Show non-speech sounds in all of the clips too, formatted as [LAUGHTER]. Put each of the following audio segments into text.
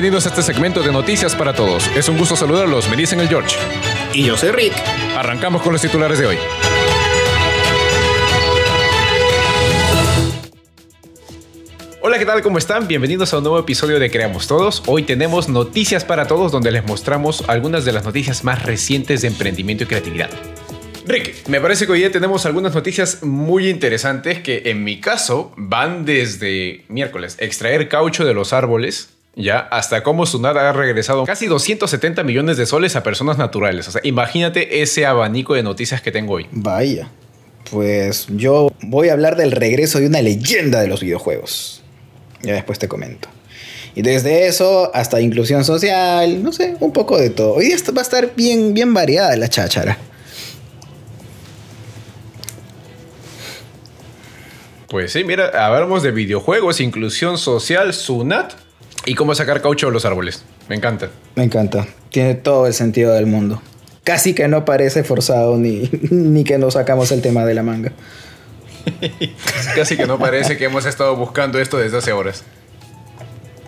Bienvenidos a este segmento de Noticias para Todos. Es un gusto saludarlos. Me dicen el George. Y yo soy Rick. Arrancamos con los titulares de hoy. Hola, ¿qué tal? ¿Cómo están? Bienvenidos a un nuevo episodio de Creamos Todos. Hoy tenemos Noticias para Todos donde les mostramos algunas de las noticias más recientes de emprendimiento y creatividad. Rick, me parece que hoy día tenemos algunas noticias muy interesantes que en mi caso van desde miércoles, extraer caucho de los árboles, ya, hasta cómo Sunat ha regresado casi 270 millones de soles a personas naturales. O sea, imagínate ese abanico de noticias que tengo hoy. Vaya, pues yo voy a hablar del regreso de una leyenda de los videojuegos. Ya después te comento. Y desde eso hasta inclusión social, no sé, un poco de todo. Hoy día va a estar bien, bien variada la cháchara. Pues sí, mira, hablamos de videojuegos, inclusión social, Sunat y cómo sacar caucho de los árboles. Me encanta. Me encanta. Tiene todo el sentido del mundo. Casi que no parece forzado ni, [LAUGHS] ni que nos sacamos el tema de la manga. [LAUGHS] Casi que no parece que hemos estado buscando esto desde hace horas.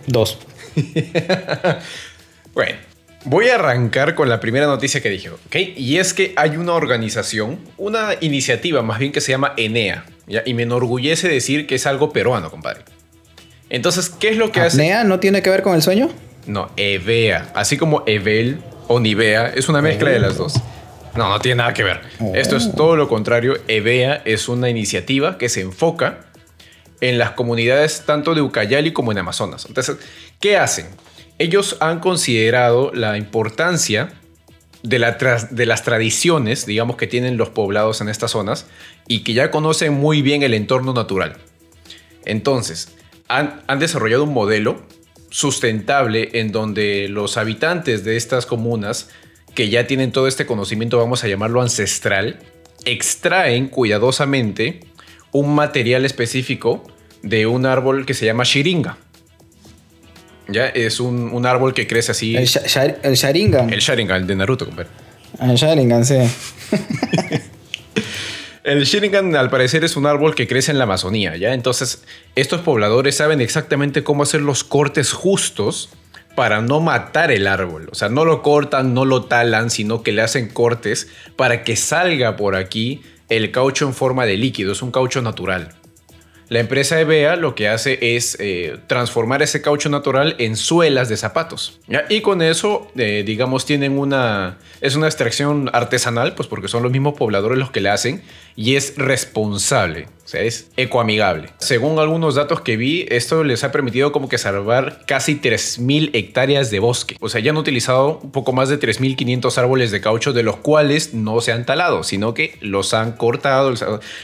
Dos. [LAUGHS] bueno, voy a arrancar con la primera noticia que dije, ¿ok? Y es que hay una organización, una iniciativa más bien que se llama Enea, y me enorgullece decir que es algo peruano, compadre. Entonces, ¿qué es lo que hace? ¿Enea no tiene que ver con el sueño? No, Evea. Así como Evel o Nivea, es una mezcla de las dos. No, no tiene nada que ver. Esto es todo lo contrario. Evea es una iniciativa que se enfoca en las comunidades tanto de Ucayali como en Amazonas. Entonces, ¿qué hacen? Ellos han considerado la importancia de, de, las tradiciones, digamos, que tienen los poblados en estas zonas y que ya conocen muy bien el entorno natural. Entonces, han, han desarrollado un modelo sustentable en donde los habitantes de estas comunas, que ya tienen todo este conocimiento, vamos a llamarlo ancestral, extraen cuidadosamente un material específico de un árbol que se llama shiringa. Ya es un, árbol que crece así. El, Sharingan. El Sharingan, el de Naruto, compadre. El Sharingan, sí. [LAUGHS] el Sharingan, al parecer, es un árbol que crece en la Amazonía, ¿ya? Entonces, estos pobladores saben exactamente cómo hacer los cortes justos para no matar el árbol. O sea, no lo cortan, no lo talan, sino que le hacen cortes para que salga por aquí el caucho en forma de líquido. Es un caucho natural. La empresa EBEA lo que hace es eh, transformar ese caucho natural en suelas de zapatos. Y con eso, eh, digamos, tienen una... Es una extracción artesanal, pues porque son los mismos pobladores los que la hacen y es responsable, o sea, es ecoamigable. Según algunos datos que vi, esto les ha permitido como que salvar casi 3.000 hectáreas de bosque. O sea, ya han utilizado un poco más de 3.500 árboles de caucho, de los cuales no se han talado, sino que los han cortado,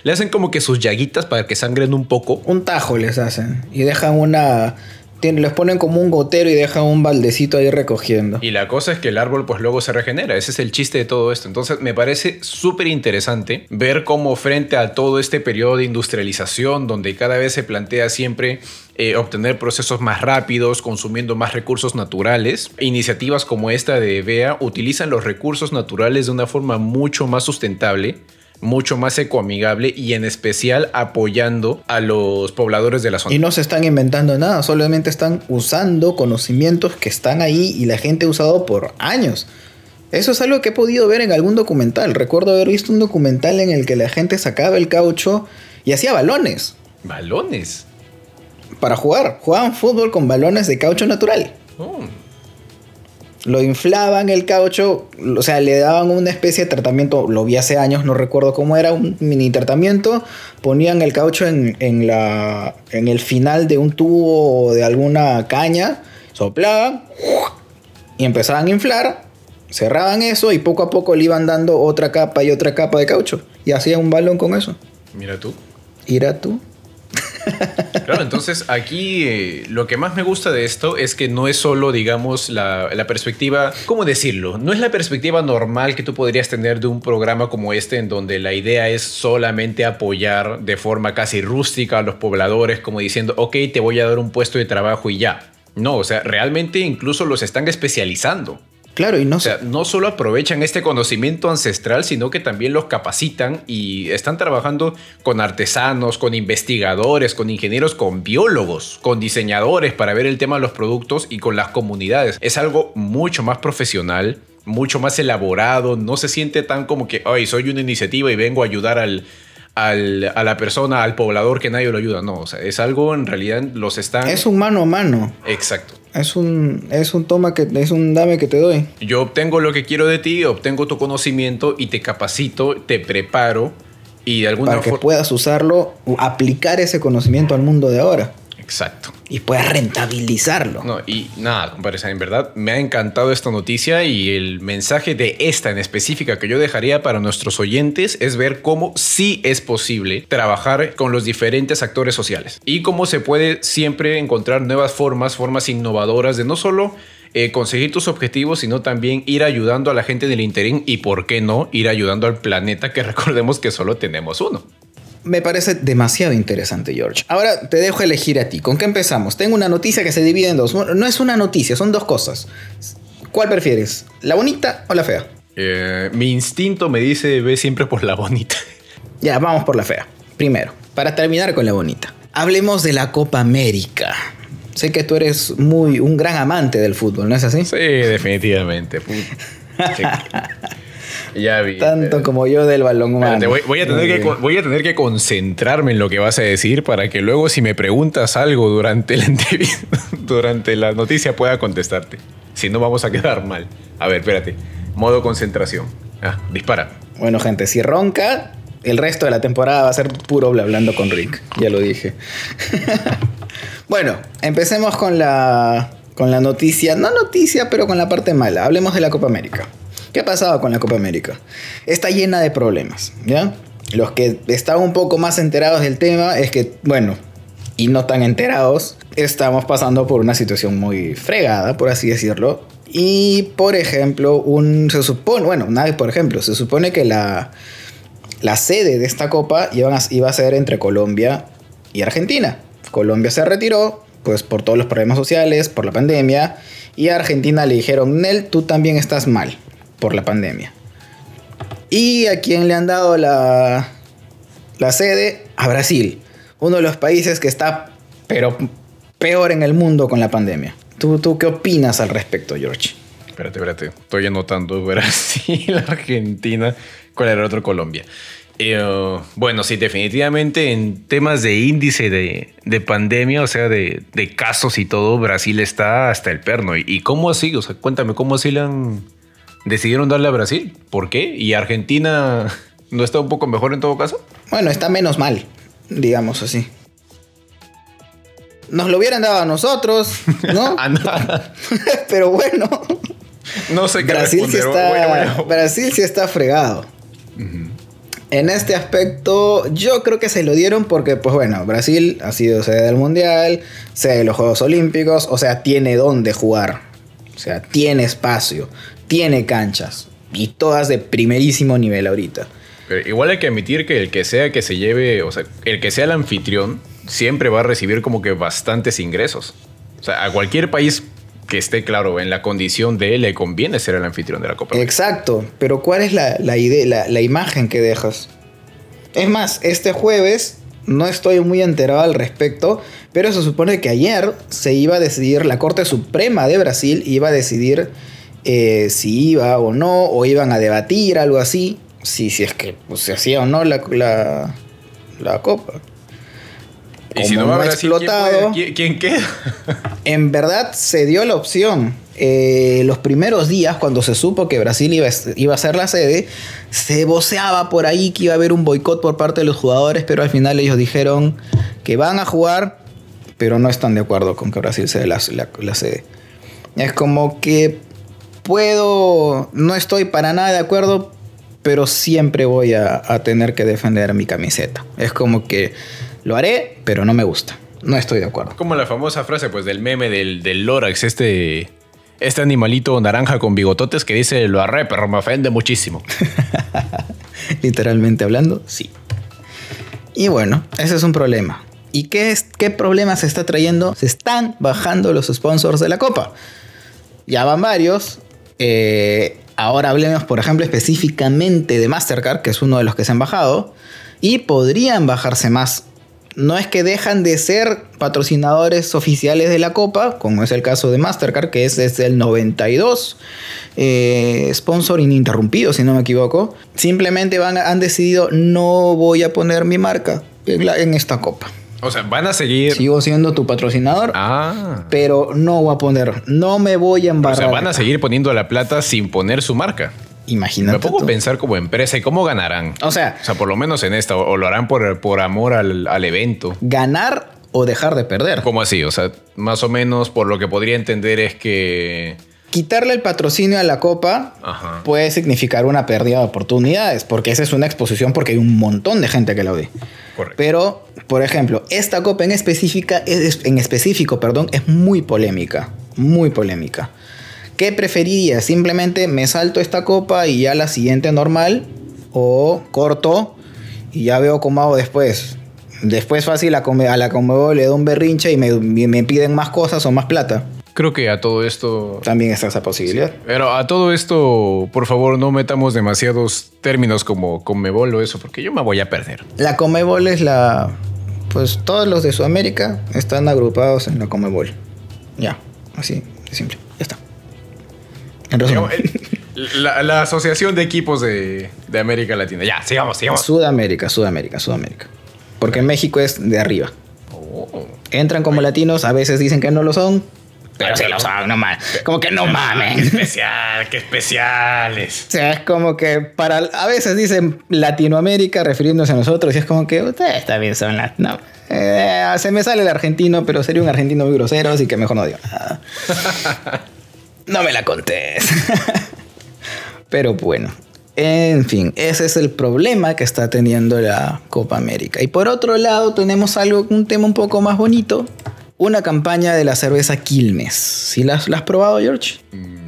le hacen como que sus llaguitas para que sangren un poco. Un tajo les hacen y dejan una les ponen como un gotero y dejan un baldecito ahí recogiendo. Y la cosa es que el árbol pues luego se regenera, ese es el chiste de todo esto. Entonces me parece súper interesante ver cómo frente a todo este periodo de industrialización donde cada vez se plantea siempre eh, obtener procesos más rápidos, consumiendo más recursos naturales. Iniciativas como esta de BEA utilizan los recursos naturales de una forma mucho más sustentable mucho más ecoamigable y en especial apoyando a los pobladores de la zona. Y no se están inventando nada, solamente están usando conocimientos que están ahí y la gente ha usado por años. Eso es algo que he podido ver en algún documental. Recuerdo haber visto un documental en el que la gente sacaba el caucho y hacía balones. ¿Balones? Para jugar. Jugaban fútbol con balones de caucho natural. Oh lo inflaban el caucho, o sea, le daban una especie de tratamiento, lo vi hace años, no recuerdo cómo era, un mini tratamiento, ponían el caucho en, la, en el final de un tubo o de alguna caña, soplaban y empezaban a inflar, cerraban eso y poco a poco le iban dando otra capa y otra capa de caucho y hacían un balón con eso. Mira tú. Mira tú. Claro, entonces aquí eh, lo que más me gusta de esto es que no es solo, digamos, la, la, perspectiva, ¿cómo decirlo? No es la perspectiva normal que tú podrías tener de un programa como este en donde la idea es solamente apoyar de forma casi rústica a los pobladores, como diciendo, ok, te voy a dar un puesto de trabajo y ya. No, o sea, realmente incluso los están especializando. Claro, y no O sea, no solo aprovechan este conocimiento ancestral, sino que también los capacitan y están trabajando con artesanos, con investigadores, con ingenieros, con biólogos, con diseñadores para ver el tema de los productos y con las comunidades. Es algo mucho más profesional, mucho más elaborado, no se siente tan como que, ay, soy una iniciativa y vengo a ayudar al, al- a la persona, al poblador que nadie lo ayuda. No, o sea, es algo en realidad los están... Es un mano a mano. Exacto. Es un, es un toma que es un dame que te doy. Yo obtengo lo que quiero de ti, obtengo tu conocimiento y te capacito, te preparo y de alguna Para que puedas usarlo, aplicar ese conocimiento al mundo de ahora. Exacto. Y puedas rentabilizarlo. No, y nada, compadre, en verdad me ha encantado esta noticia y el mensaje de esta en específica que yo dejaría para nuestros oyentes es ver cómo sí es posible trabajar con los diferentes actores sociales y cómo se puede siempre encontrar nuevas formas, formas innovadoras de no solo eh, conseguir tus objetivos, sino también ir ayudando a la gente del interín y, ¿por qué no?, ir ayudando al planeta que [LAUGHS] recordemos que solo tenemos uno. Me parece demasiado interesante, George. Ahora te dejo elegir a ti. ¿Con qué empezamos? Tengo una noticia que se divide en dos. No es una noticia, son dos cosas. ¿Cuál prefieres? ¿La bonita o la fea? Eh, mi instinto me dice, ve siempre por la bonita. [LAUGHS] Ya, vamos por la fea. Primero, para terminar con la bonita. Hablemos de la Copa América. Sé que tú eres muy un gran amante del fútbol, ¿no es así? Sí, definitivamente. [LAUGHS] Ya vi. Tanto como yo del balón Espérate, voy, voy a tener que, con- voy a tener que concentrarme en lo que vas a decir para que luego si me preguntas algo durante la entrevista, [LAUGHS] durante la noticia pueda contestarte. Si no vamos a quedar mal. A ver, espérate. Modo concentración. Ah, dispara. Bueno, gente, si ronca, el resto de la temporada va a ser puro bla hablando con Rick. Ya lo dije. [LAUGHS] bueno, empecemos con la, con la noticia. No noticia, pero con la parte mala. Hablemos de la Copa América. ¿Qué ha pasado con la Copa América? Está llena de problemas, ¿ya? Los que están un poco más enterados del tema es que, bueno, y no tan enterados, estamos pasando por una situación muy fregada, por así decirlo. Y, por ejemplo, un, se supone, bueno, nada, por ejemplo, se supone que la, la sede de esta copa iban a- iba a ser entre Colombia y Argentina. Colombia se retiró, pues por todos los problemas sociales, por la pandemia, y a Argentina le dijeron, Nel, tú también estás mal por la pandemia. Y a quien le han dado la, la sede, a Brasil, uno de los países que está, pero peor en el mundo con la pandemia. ¿Tú, tú qué opinas al respecto, George? Espérate, espérate. Estoy anotando [LAUGHS] Brasil, Argentina. ¿Cuál era el otro? Colombia. Eh, bueno, sí, definitivamente en temas de índice de, de pandemia, o sea, de, de casos y todo, Brasil está hasta el perno. ¿Y, cómo así? O sea, cuéntame, ¿cómo así le han... decidieron darle a Brasil? ¿Por qué? ¿Y Argentina [LAUGHS] no está un poco mejor en todo caso? Bueno, está menos mal, digamos así. Nos lo hubieran dado a nosotros, ¿no? [LAUGHS] [LAUGHS] Pero bueno, No sé qué Brasil sí está, a- Brasil sí está fregado. En este aspecto, yo creo que se lo dieron porque, pues bueno, Brasil ha sido sede del Mundial, sede de los Juegos Olímpicos, o sea, tiene dónde jugar. O sea, tiene espacio, tiene canchas. Y todas de primerísimo nivel ahorita. Pero igual hay que admitir que el que sea que se lleve, o sea, el que sea el anfitrión, siempre va a recibir como que bastantes ingresos. O sea, a cualquier país que esté claro en la condición de él le conviene ser el anfitrión de la Copa. Exacto, pero ¿cuál es la, la idea, la, la imagen que dejas? Es más, este jueves no estoy muy enterado al respecto, pero se supone que ayer se iba a decidir, la Corte Suprema de Brasil iba a decidir eh, si iba o no, o iban a debatir algo así, si, si es que pues, se hacía o no la, la, la Copa. y si no va a ha Brasil, ¿quién, explotado- quién- quién queda? [LAUGHS] En verdad se dio la opción. Eh, los primeros días, cuando se supo que Brasil iba a, iba a ser la sede, se voceaba por ahí que iba a haber un boicot por parte de los jugadores, pero al final ellos dijeron que van a jugar, pero no están de acuerdo con que Brasil sea la, la- la sede. Es como que puedo, no estoy para nada de acuerdo, pero siempre voy a, a tener que defender mi camiseta. Es como que lo haré, pero no me gusta. No estoy de acuerdo. Como la famosa frase pues del meme del, del Lorax, este, este animalito naranja con bigototes que dice lo arre, pero me ofende muchísimo. [LAUGHS] Literalmente hablando, sí. Y bueno, ese es un problema. ¿Y qué, es, qué problema se está trayendo? Se están bajando los sponsors de la copa. Ya van varios, Eh, ahora hablemos, por ejemplo, específicamente de Mastercard, que es uno de los que se han bajado, y podrían bajarse más. No es que dejan de ser patrocinadores oficiales de la Copa, como es el caso de Mastercard, que es desde el 92, eh, sponsor ininterrumpido, si no me equivoco. Simplemente han decidido no voy a poner mi marca en esta Copa. O sea, van a seguir. Sigo siendo tu patrocinador. Ah. Pero no voy a poner, no me voy a embarrar. O sea, van a seguir poniendo la plata sin poner su marca. Imagínate. Me pongo a pensar como empresa y cómo ganarán. O sea, o sea, por lo menos en esta, o lo harán por, por amor al, al evento. Ganar o dejar de perder. ¿Cómo así? O sea, más o menos por lo que podría entender es que quitarle el patrocinio a la copa puede significar una pérdida de oportunidades, porque esa es una exposición porque hay un montón de gente que la ve. Pero, por ejemplo, esta copa en, específica, en específico perdón, es muy polémica, muy polémica. ¿Qué preferiría? ¿Simplemente me salto esta copa y ya la siguiente normal? ¿O corto y ya veo cómo hago después? Después fácil a, a la Comebol le doy un berrinche y me, me piden más cosas o más plata. Creo que a todo esto... También está esa posibilidad. Pero a todo esto, por favor, no metamos demasiados términos como Comebol o eso, porque yo me voy a perder. La Comebol es la... Pues todos los de Sudamérica están agrupados en la Comebol. Ya, así de simple. Ya está. En resumen. La, Asociación de Equipos de, América Latina. Ya, sigamos, sigamos. Sudamérica, Sudamérica, Sudamérica. Porque México es de arriba. Oh. Entran como latinos, a veces dicen que no lo son, pero se lo saben, no mames. Como que no mames. Qué especial, qué especiales. O sea, es como que para. A veces dicen Latinoamérica refiriéndose a nosotros y es como que ustedes también son las. No. Eh, se me sale el argentino, pero sería un argentino muy grosero, así que mejor no digo nada. [LAUGHS] no me la contés. [LAUGHS] pero bueno. En fin, ese es el problema que está teniendo la Copa América. Y por otro lado, tenemos algo, un tema un poco más bonito, una campaña de la cerveza Quilmes. ¿Sí la, has probado, George?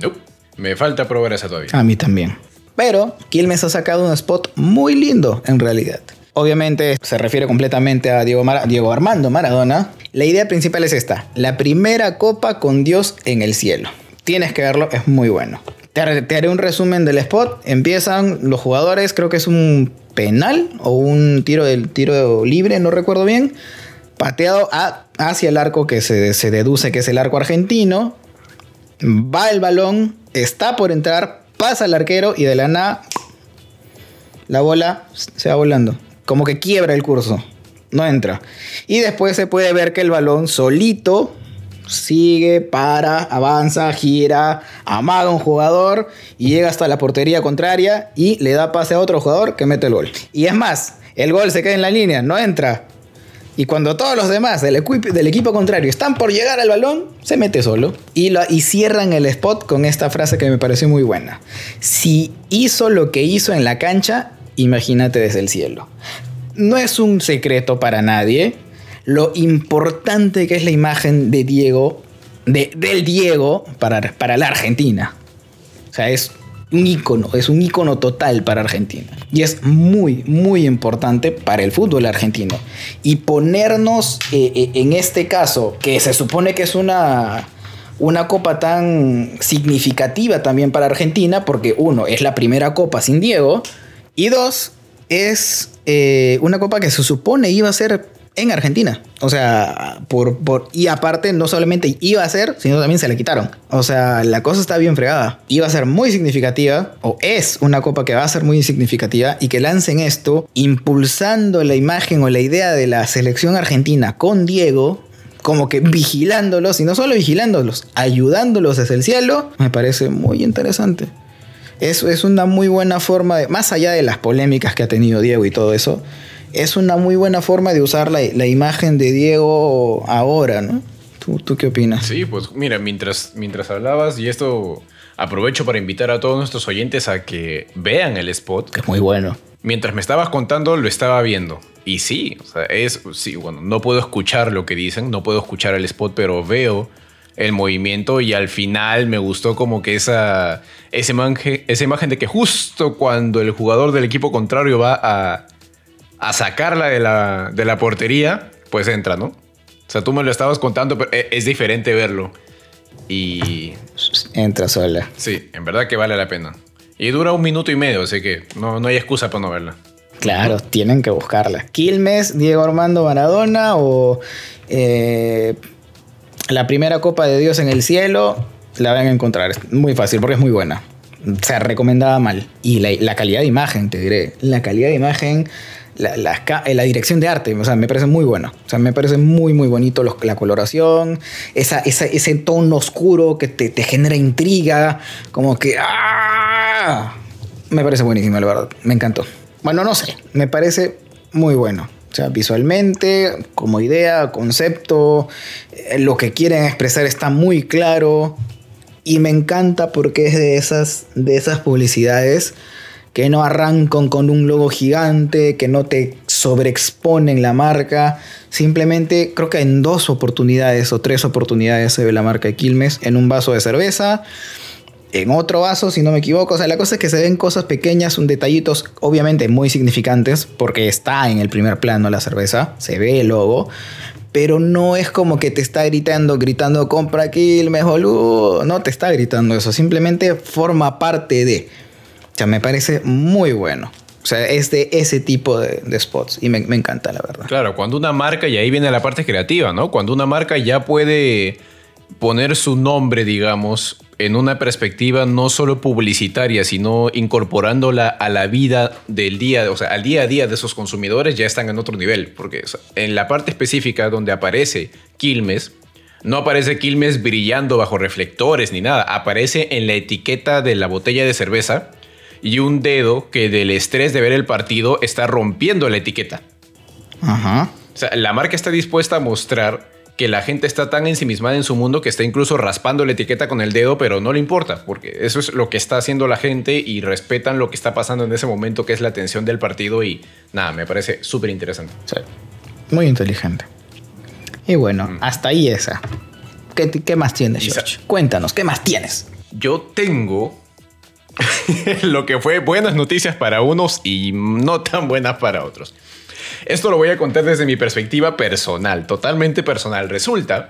No, me falta probar esa todavía. A mí también. Pero Quilmes ha sacado un spot muy lindo en realidad. Obviamente se refiere completamente a Diego, Diego Armando Maradona. La idea principal es esta, la primera copa con Dios en el cielo. Tienes que verlo, es muy bueno. Te haré, un resumen del spot. Empiezan los jugadores, creo que es un penal o un tiro del tiro libre, no recuerdo bien pateado hacia el arco que se, deduce que es el arco argentino. Va el balón, está por entrar, pasa el arquero y de la nada la bola se va volando. Como que quiebra el curso. No entra. Y después se puede ver que el balón solito sigue, para, avanza, gira, amaga a un jugador y llega hasta la portería contraria y le da pase a otro jugador que mete el gol. Y es más, el gol se queda en la línea, no entra. Y cuando todos los demás del, del, equipo contrario están por llegar al balón, se mete solo. Y, lo, y cierran el spot con esta frase que me pareció muy buena. Si hizo lo que hizo en la cancha, imagínate desde el cielo. No es un secreto para nadie lo importante que es la imagen de Diego, de, del Diego para, para la Argentina. O sea, es un ícono, es un ícono total para Argentina. Y es muy, muy importante para el fútbol argentino. Y ponernos eh, eh, en este caso, que se supone que es una, una copa tan significativa también para Argentina, porque uno, es la primera copa sin Diego, y dos, es eh, una copa que se supone iba a ser en Argentina. O sea, por, por, y aparte no solamente iba a ser, sino también se le quitaron. O sea, la cosa está bien fregada. Iba a ser muy significativa, o es una copa que va a ser muy significativa, y que lancen esto impulsando la imagen o la idea de la selección argentina con Diego, como que vigilándolos, y no solo vigilándolos, ayudándolos desde el cielo, me parece muy interesante. Eso es una muy buena forma de, más allá de las polémicas que ha tenido Diego y todo eso, es una muy buena forma de usar la, imagen de Diego ahora, ¿no? ¿Tú, qué opinas? Sí, pues mira, mientras, mientras hablabas, y esto aprovecho para invitar a todos nuestros oyentes a que vean el spot. Que es muy bueno. Mientras me estabas contando, lo estaba viendo. Y sí, o sea, es, sí, bueno, no puedo escuchar lo que dicen, no puedo escuchar el spot, pero veo el movimiento y al final me gustó como que esa, esa, imagen, esa imagen de que justo cuando el jugador del equipo contrario va a a sacarla de la, de la portería, pues entra, ¿no? O sea, tú me lo estabas contando, pero e, es diferente verlo. y... Entra sola. Sí, en verdad que vale la pena. Y dura un minuto y medio, así que no, no hay excusa para no verla. Claro, tienen que buscarla. Quilmes, Diego Armando Maradona o eh, la primera Copa de Dios en el cielo, la van a encontrar. Es muy fácil porque es muy buena. Se recomendaba mal. Y la, calidad de imagen, te diré. La calidad de imagen, la, la, dirección de arte, o sea, me parece muy bueno. O sea, me parece muy, muy bonito la coloración, ese tono oscuro que te, te genera intriga, como que... ¡ah! Me parece buenísimo, la verdad. Me encantó. Bueno, no sé, me parece muy bueno. O sea, visualmente, como idea, concepto, eh, lo que quieren expresar está muy claro. Y me encanta porque es de esas, de esas publicidades que no arrancan con un logo gigante, que no te sobreexponen la marca. Simplemente creo que en dos oportunidades o tres oportunidades se ve la marca de Quilmes en un vaso de cerveza en otro vaso, si no me equivoco. O sea, la cosa es que se ven cosas pequeñas, un detallitos obviamente muy significantes, porque está en el primer plano la cerveza, se ve el logo, pero no es como que te está gritando, gritando, compra Quilmes, boludo. No te está gritando eso, simplemente forma parte de. O sea, me parece muy bueno. O sea, es de ese tipo de, spots y me, encanta, la verdad. Claro, cuando una marca, y ahí viene la parte creativa, ¿no? Cuando una marca ya puede poner su nombre, digamos, en una perspectiva no solo publicitaria, sino incorporándola a la vida del día, o sea, al día a día de esos consumidores, ya están en otro nivel. Porque en la parte específica donde aparece Quilmes, no aparece Quilmes brillando bajo reflectores ni nada, aparece en la etiqueta de la botella de cerveza y un dedo que del estrés de ver el partido está rompiendo la etiqueta. Ajá. O sea, la marca está dispuesta a mostrar que la gente está tan ensimismada en su mundo que está incluso raspando la etiqueta con el dedo, pero no le importa, porque eso es lo que está haciendo la gente y respetan lo que está pasando en ese momento, que es la atención del partido y nada, me parece súper interesante. Muy inteligente. Y bueno, mm. hasta ahí esa. ¿Qué, más tienes, George? Cuéntanos, ¿qué más tienes? Yo tengo [LAUGHS] lo que fue buenas noticias para unos y no tan buenas para otros. Esto lo voy a contar desde mi perspectiva personal, totalmente personal. Resulta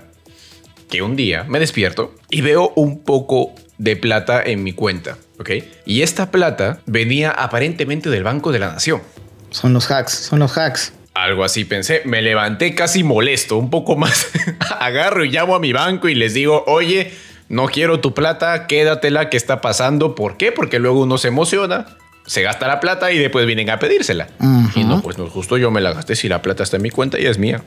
que un día me despierto y veo un poco de plata en mi cuenta, ¿ok? Y esta plata venía aparentemente del Banco de la Nación. Son los hacks, son los hacks. Algo así pensé, me levanté casi molesto, un poco más. [LAUGHS] Agarro y llamo a mi banco y les digo, oye, no quiero tu plata, quédatela, ¿qué está pasando? ¿Por qué? Porque luego uno se emociona se gasta la plata y después vienen a pedírsela. Y no, pues no, justo yo me la gasté si la plata está en mi cuenta y es mía.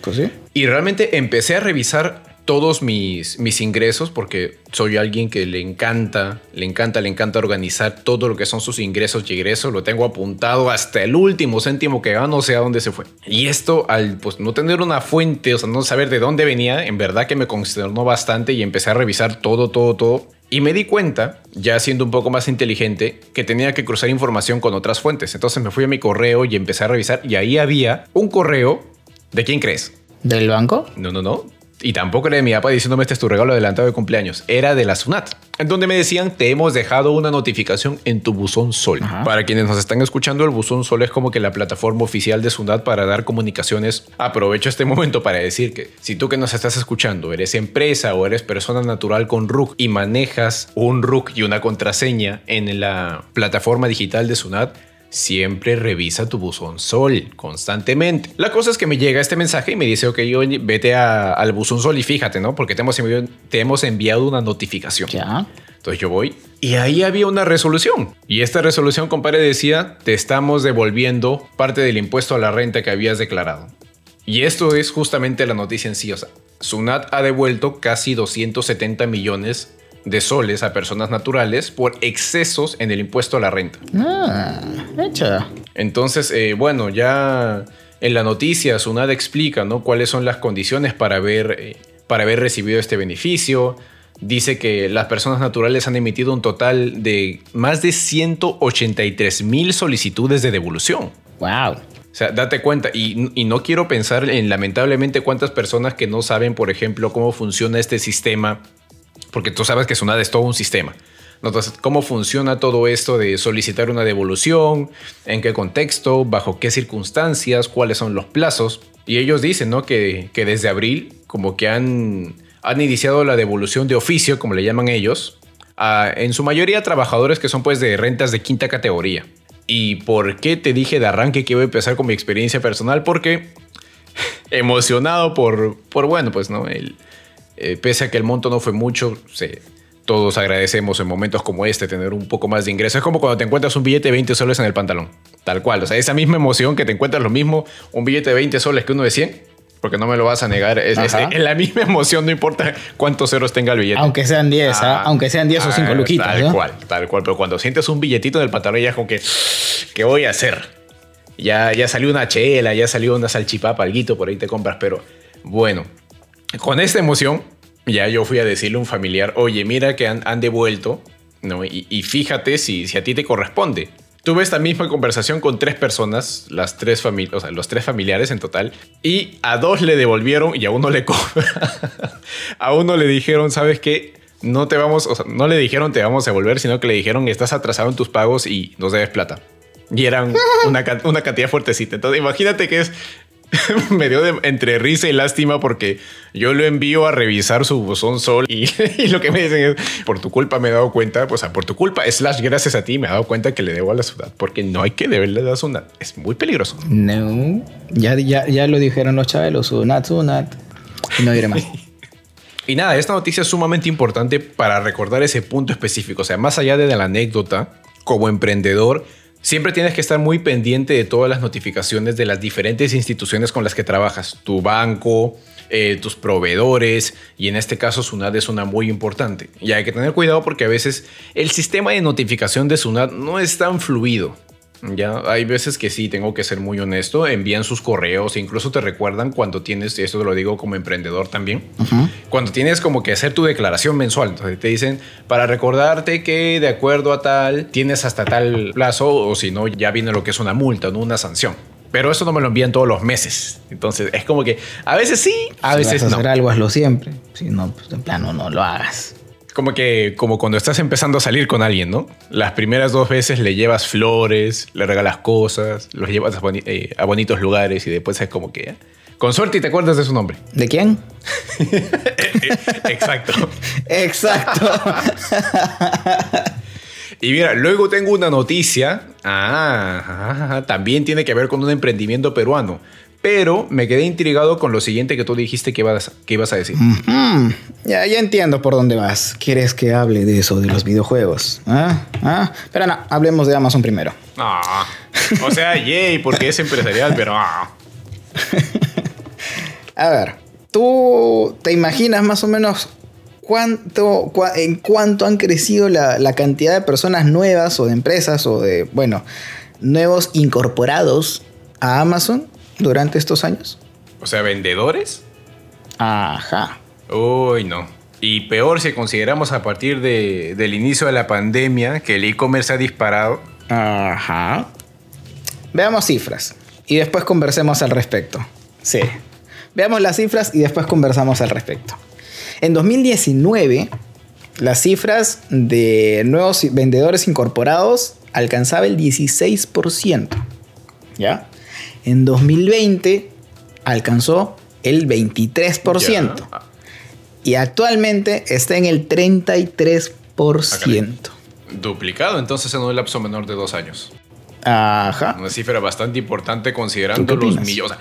Pues sí. Y realmente empecé a revisar todos mis, mis ingresos porque soy alguien que le encanta, le encanta, le encanta organizar todo lo que son sus ingresos y egresos. Lo tengo apuntado hasta el último céntimo que gano, no sé a dónde se fue. Y esto, al pues, no tener una fuente, o sea, no saber de dónde venía, en verdad que me consternó bastante y empecé a revisar todo, todo, todo. Y me di cuenta, ya siendo un poco más inteligente, que tenía que cruzar información con otras fuentes. Entonces me fui a mi correo y empecé a revisar y ahí había un correo. ¿De quién crees? ¿Del banco? No, no, no y tampoco era de mi papá diciéndome este es tu regalo adelantado de cumpleaños, era de la SUNAT, en donde me decían te hemos dejado una notificación en tu buzón Sol. Para quienes nos están escuchando, el buzón Sol es como que la plataforma oficial de SUNAT para dar comunicaciones. Aprovecho este [LAUGHS] momento para decir que si tú que nos estás escuchando eres empresa o eres persona natural con RUC y manejas un RUC y una contraseña en la plataforma digital de SUNAT, siempre revisa tu buzón Sol constantemente. La cosa es que me llega este mensaje y me dice, ok, vete al buzón Sol y fíjate, ¿no? Porque te hemos enviado, te hemos enviado una notificación. Ya. Entonces yo voy y ahí había una resolución. Y esta resolución, compadre, decía, te estamos devolviendo parte del impuesto a la renta que habías declarado. Y esto es justamente la noticia en sí. O sea, Sunat ha devuelto casi 270 millones de soles a personas naturales por excesos en el impuesto a la renta. Ah, hecha. Entonces, eh, bueno, ya en la noticia Sunad explica ¿no? cuáles son las condiciones para haber, eh, para haber recibido este beneficio. Dice que las personas naturales han emitido un total de más de 183 mil solicitudes de devolución. ¡Wow! O sea, date cuenta, y, y, no quiero pensar en lamentablemente cuántas personas que no saben, por ejemplo, cómo funciona este sistema porque tú sabes que SUNAT es todo un sistema. Entonces, ¿cómo funciona todo esto de solicitar una devolución? ¿En qué contexto? ¿Bajo qué circunstancias? ¿Cuáles son los plazos? Y ellos dicen, ¿no? Que, que desde abril como que han, han iniciado la devolución de oficio, como le llaman ellos, en su mayoría trabajadores que son pues de rentas de quinta categoría. ¿Y por qué te dije de arranque que iba a empezar con mi experiencia personal? Porque [LAUGHS] emocionado por, por bueno, pues no, el, eh, pese a que el monto no fue mucho, se, todos agradecemos en momentos como este tener un poco más de ingresos. Es como cuando te encuentras un billete de 20 soles en el pantalón. Tal cual. O sea, esa misma emoción que te encuentras lo mismo, un billete de 20 soles que uno de 100, porque no me lo vas a negar. Es, la misma emoción, no importa cuántos ceros tenga el billete. Aunque sean 10, ¿ah? Ah, aunque sean 10 o 5 ah, luquitas. Tal cual, tal cual. Pero cuando sientes un billetito en el pantalón, ya es como que, ¿qué voy a hacer? Ya, ya salió una chela, ya salió una salchipapa, alguito, por ahí te compras. Pero bueno, con esta emoción, ya yo fui a decirle a un familiar, oye, mira que han, devuelto, ¿no? Y, fíjate si, si, a ti te corresponde. Tuve esta misma conversación con tres personas, las tres sea, los tres familiares en total, y a dos le devolvieron y a uno le [LAUGHS] a uno le dijeron, ¿sabes qué? No te vamos, o sea, no le dijeron te vamos a devolver, sino que le dijeron estás atrasado en tus pagos y nos debes plata. Y eran una, una cantidad fuertecita. Entonces, imagínate que es [LAUGHS] me dio entre risa y lástima porque yo lo envío a revisar su buzón sol y, [LAUGHS] lo que me dicen es, por tu culpa me he dado cuenta, pues por tu culpa, slash gracias a ti me he dado cuenta que le debo a la ciudad porque no hay que deberle a la ciudad. Es muy peligroso. No, ya, ya, ya lo dijeron los chavelos, sunat, sunat. Y no diré más. [LAUGHS] y nada, esta noticia es sumamente importante para recordar ese punto específico. O sea, más allá de la anécdota, como emprendedor, Siempre tienes que estar muy pendiente de todas las notificaciones de las diferentes instituciones con las que trabajas, tu banco, eh, tus proveedores, y en este caso SUNAT es una muy importante. Y hay que tener cuidado porque a veces el sistema de notificación de SUNAT no es tan fluido. Ya hay veces que sí, tengo que ser muy honesto, envían sus correos incluso te recuerdan cuando tienes, esto te lo digo como emprendedor también, cuando tienes como que hacer tu declaración mensual. Entonces te dicen, para recordarte que de acuerdo a tal, tienes hasta tal plazo o si no, ya viene lo que es una multa, no una sanción. Pero eso no me lo envían todos los meses. Entonces es como que a veces sí, a veces vas a hacer algo, hazlo siempre. Si no, pues en plano no lo hagas como que como cuando estás empezando a salir con alguien, ¿no? Las primeras dos veces le llevas flores, le regalas cosas, los llevas a, eh, bonitos lugares y después es como que... Con suerte y te acuerdas de su nombre. ¿De quién? [LAUGHS] Exacto. Exacto. [LAUGHS] y mira, luego tengo una noticia. Ah, también tiene que ver con un emprendimiento peruano. Pero me quedé intrigado con lo siguiente que tú dijiste que ibas, que ibas a decir. Ya, ya entiendo por dónde vas. ¿Quieres que hable de eso, de los videojuegos? ¿Ah? ¿Ah? Pero no, hablemos de Amazon primero. Ah, o sea, [LAUGHS] yay, porque es empresarial, pero... Ah. a ver, ¿tú te imaginas más o menos cuánto, en cuánto han crecido la, la cantidad de personas nuevas o de empresas o de, bueno, nuevos incorporados a Amazon? Durante estos años? O sea, vendedores. Ajá. Uy, no. Y peor si consideramos a partir de, del inicio de la pandemia que el e-commerce ha disparado. Ajá. Veamos cifras y después conversemos al respecto. Sí. Veamos las cifras y después conversamos al respecto. En 2019, las cifras de nuevos vendedores incorporados alcanzaba el 16%. ¿Ya? En 2020 alcanzó el 23%. Y actualmente está en el 33%. Duplicado entonces en un lapso menor de dos años. Ajá. Una cifra bastante importante considerando los millones.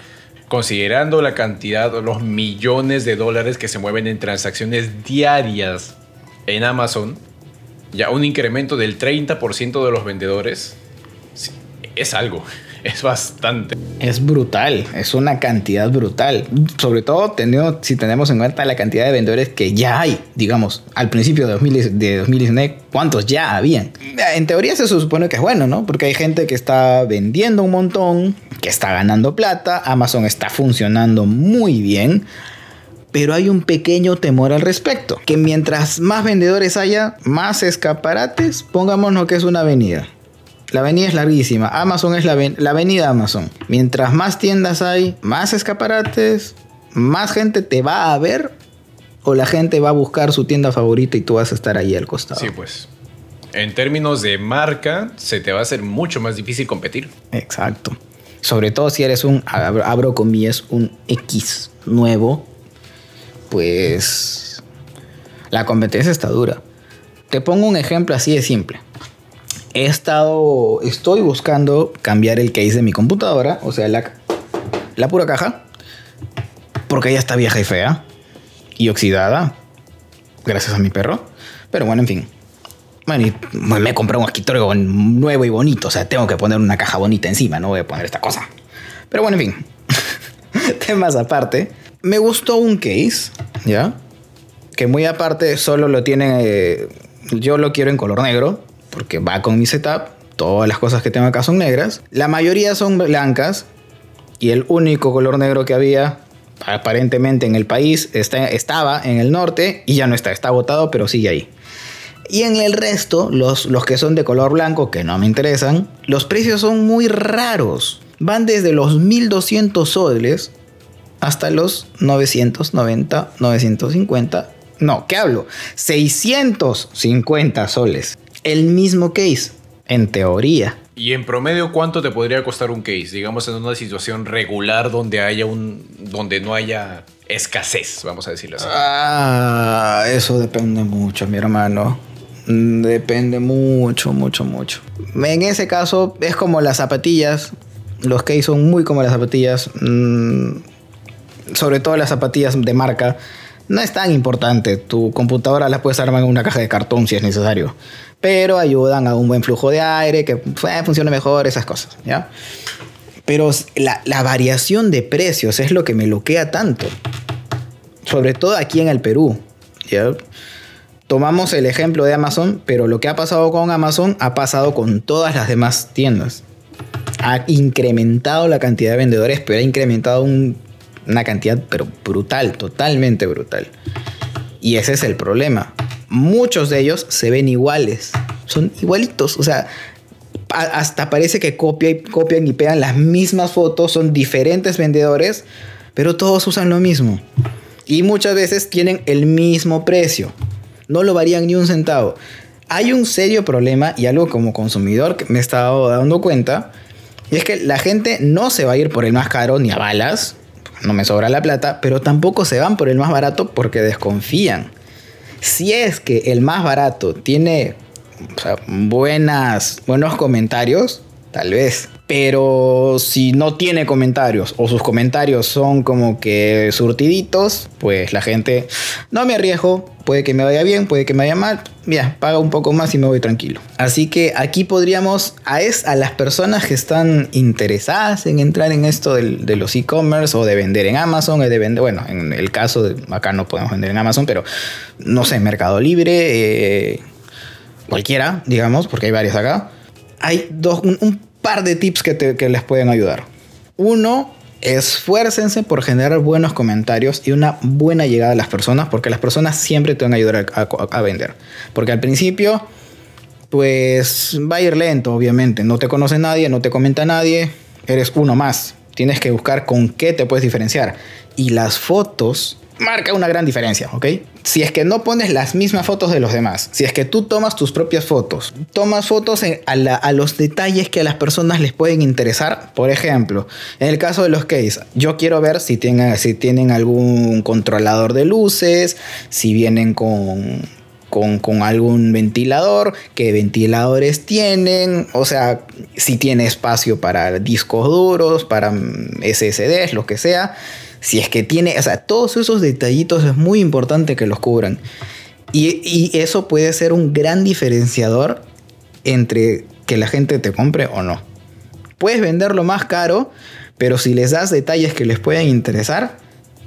considerando la cantidad, los millones de dólares que se mueven en transacciones diarias en Amazon, ya un incremento del 30% de los vendedores es algo [LAUGHS] es bastante. Es brutal, es una cantidad brutal. Sobre todo teniendo, si tenemos en cuenta la cantidad de vendedores que ya hay, digamos, al principio de, 2019, ¿cuántos ya habían? En teoría se supone que es bueno, ¿no? Porque hay gente que está vendiendo un montón, que está ganando plata, Amazon está funcionando muy bien pero hay un pequeño temor al respecto, que mientras más vendedores haya, más escaparates, pongámonos que es una avenida. La avenida es larguísima. Amazon es la, la avenida Amazon. Mientras más tiendas hay, más escaparates, más gente te va a ver o la gente va a buscar su tienda favorita y tú vas a estar ahí al costado. Sí, pues. En términos de marca, se te va a hacer mucho más difícil competir. Exacto. Sobre todo si eres un, abro comillas, un X nuevo, pues La competencia está dura. Te pongo un ejemplo así de simple. He estado, estoy buscando cambiar el case de mi computadora, o sea, la, la pura caja, porque ya está vieja y fea y oxidada, gracias a mi perro. Pero bueno, en fin. Bueno, y me compré un escritorio nuevo y bonito, o sea, tengo que poner una caja bonita encima, no voy a poner esta cosa. Pero bueno, en fin. [LAUGHS] Temas aparte. Me gustó un case, ¿ya? Que muy aparte solo lo tiene... Eh, yo lo quiero en color negro, porque va con mi setup. Todas las cosas que tengo acá son negras. La mayoría son blancas. Y el único color negro que había aparentemente en el país está, estaba en el norte y ya no está, está agotado, pero sigue ahí. Y en el resto, los, los que son de color blanco, que no me interesan, los precios son muy raros. Van desde los 1200 soles hasta los 990, 950. No, ¿qué hablo? 650 soles. El mismo case, en teoría. ¿Y en promedio cuánto te podría costar un case? Digamos en una situación regular donde haya un. donde no haya escasez, vamos a decirlo así. Ah, eso depende mucho, mi hermano. Depende mucho, mucho, mucho. En ese caso es como las zapatillas. Los case son muy como las zapatillas. Mm, sobre todo las zapatillas de marca. No es tan importante. Tu computadora la puedes armar en una caja de cartón si es necesario pero ayudan a un buen flujo de aire, que funcione mejor, esas cosas, ¿ya? Pero la, variación de precios es lo que me loquea tanto. Sobre todo aquí en el Perú. ¿ya? Tomamos el ejemplo de Amazon, pero lo que ha pasado con Amazon ha pasado con todas las demás tiendas. Ha incrementado la cantidad de vendedores, pero ha incrementado una cantidad pero brutal, totalmente brutal. Y ese es el problema muchos de ellos se ven iguales. Son igualitos. O sea, hasta parece que copian, y pegan las mismas fotos. Son diferentes vendedores, pero todos usan lo mismo. Y muchas veces tienen el mismo precio. No lo varían ni un centavo. Hay un serio problema y algo como consumidor que me he estado dando cuenta. Y es que la gente no se va a ir por el más caro ni a balas. No me sobra la plata. Pero tampoco se van por el más barato porque desconfían. Si es que el más barato tiene buenas, buenos comentarios, tal vez. Pero si no tiene comentarios o sus comentarios son como que surtiditos, pues la gente no me arriesgo, puede que me vaya bien, puede que me vaya mal, ya, paga un poco más y me voy tranquilo. Así que aquí podríamos a, es, a las personas que están interesadas en entrar en esto de, los e-commerce o de vender en Amazon, de vender, bueno, en el caso de acá no podemos vender en Amazon, pero no sé, Mercado Libre, eh, cualquiera, digamos, porque hay varios acá. Hay dos, un par de tips que, les pueden ayudar. Uno, esfuércense por generar buenos comentarios y una buena llegada a las personas, porque las personas siempre te van a ayudar a, vender. Porque al principio, pues va a ir lento, obviamente. No te conoce nadie, no te comenta nadie, eres uno más. Tienes que buscar con qué te puedes diferenciar. Y las fotos marca una gran diferencia, ¿ok? Si es que no pones las mismas fotos de los demás, si es que tú tomas tus propias fotos, tomas fotos a, los detalles que a las personas les pueden interesar, por ejemplo, en el caso de los case, yo quiero ver si tienen, algún controlador de luces, si vienen con, con, con, algún ventilador, qué ventiladores tienen, o sea, si tiene espacio para discos duros, para mm, SSDs, lo que sea si es que tiene, o sea, todos esos detallitos es muy importante que los cubran. Y, eso puede ser un gran diferenciador entre que la gente te compre o no. Puedes venderlo más caro, pero si les das detalles que les puedan interesar,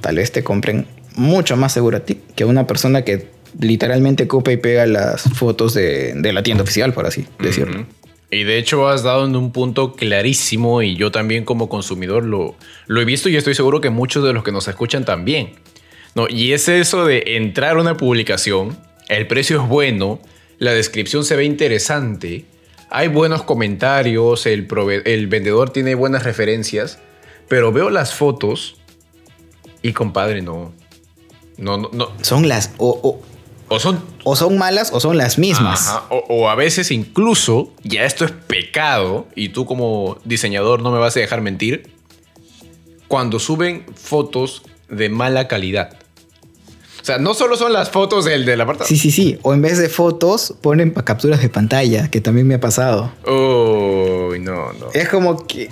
tal vez te compren mucho más seguro a ti que una persona que literalmente copia y pega las fotos de, la tienda oficial, por así decirlo. Y de hecho has dado en un punto clarísimo y yo también como consumidor lo, lo he visto y estoy seguro que muchos de los que nos escuchan también. No, y es eso de entrar a una publicación, el precio es bueno, la descripción se ve interesante, hay buenos comentarios, el, el vendedor tiene buenas referencias, pero veo las fotos y compadre, no. No, no, no. Son las. O son, o son malas o son las mismas. O, a veces incluso, ya esto es pecado, y tú como diseñador no me vas a dejar mentir, cuando suben fotos de mala calidad. O sea, no solo son las fotos del, del apartado. Sí, sí, sí. O en vez de fotos, ponen capturas de pantalla, que también me ha pasado. Uy, no, no. Es como que.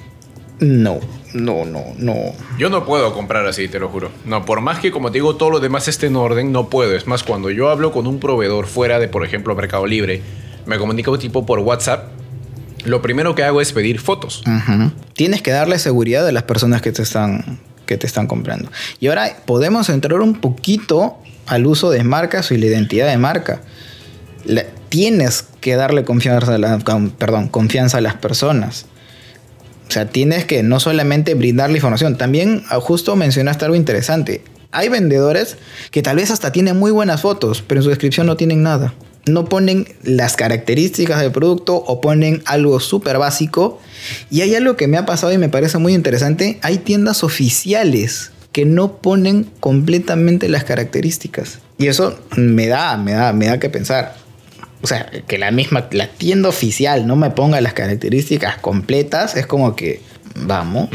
No, no, no, no. Yo no puedo comprar así, te lo juro. No, por más que, como te digo, todo lo demás esté en orden, no puedo. Es más, cuando yo hablo con un proveedor fuera de, por ejemplo, Mercado Libre, me comunico tipo por WhatsApp, lo primero que hago es pedir fotos. Tienes que darle seguridad a las personas que te están, que te están comprando. Y ahora podemos entrar un poquito al uso de marcas y la identidad de marca. La- tienes que darle confianza a, la- con- perdón, confianza a las personas. O sea, tienes que no solamente brindarle información, también ah, justo mencionaste algo interesante. Hay vendedores que tal vez hasta tienen muy buenas fotos, pero en su descripción no tienen nada. No ponen las características del producto o ponen algo súper básico. Y hay algo que me ha pasado y me parece muy interesante. Hay tiendas oficiales que no ponen completamente las características. Y eso me da, me da, me da que pensar. O sea, que la misma, la tienda oficial no me ponga las características completas, es como que, vamos.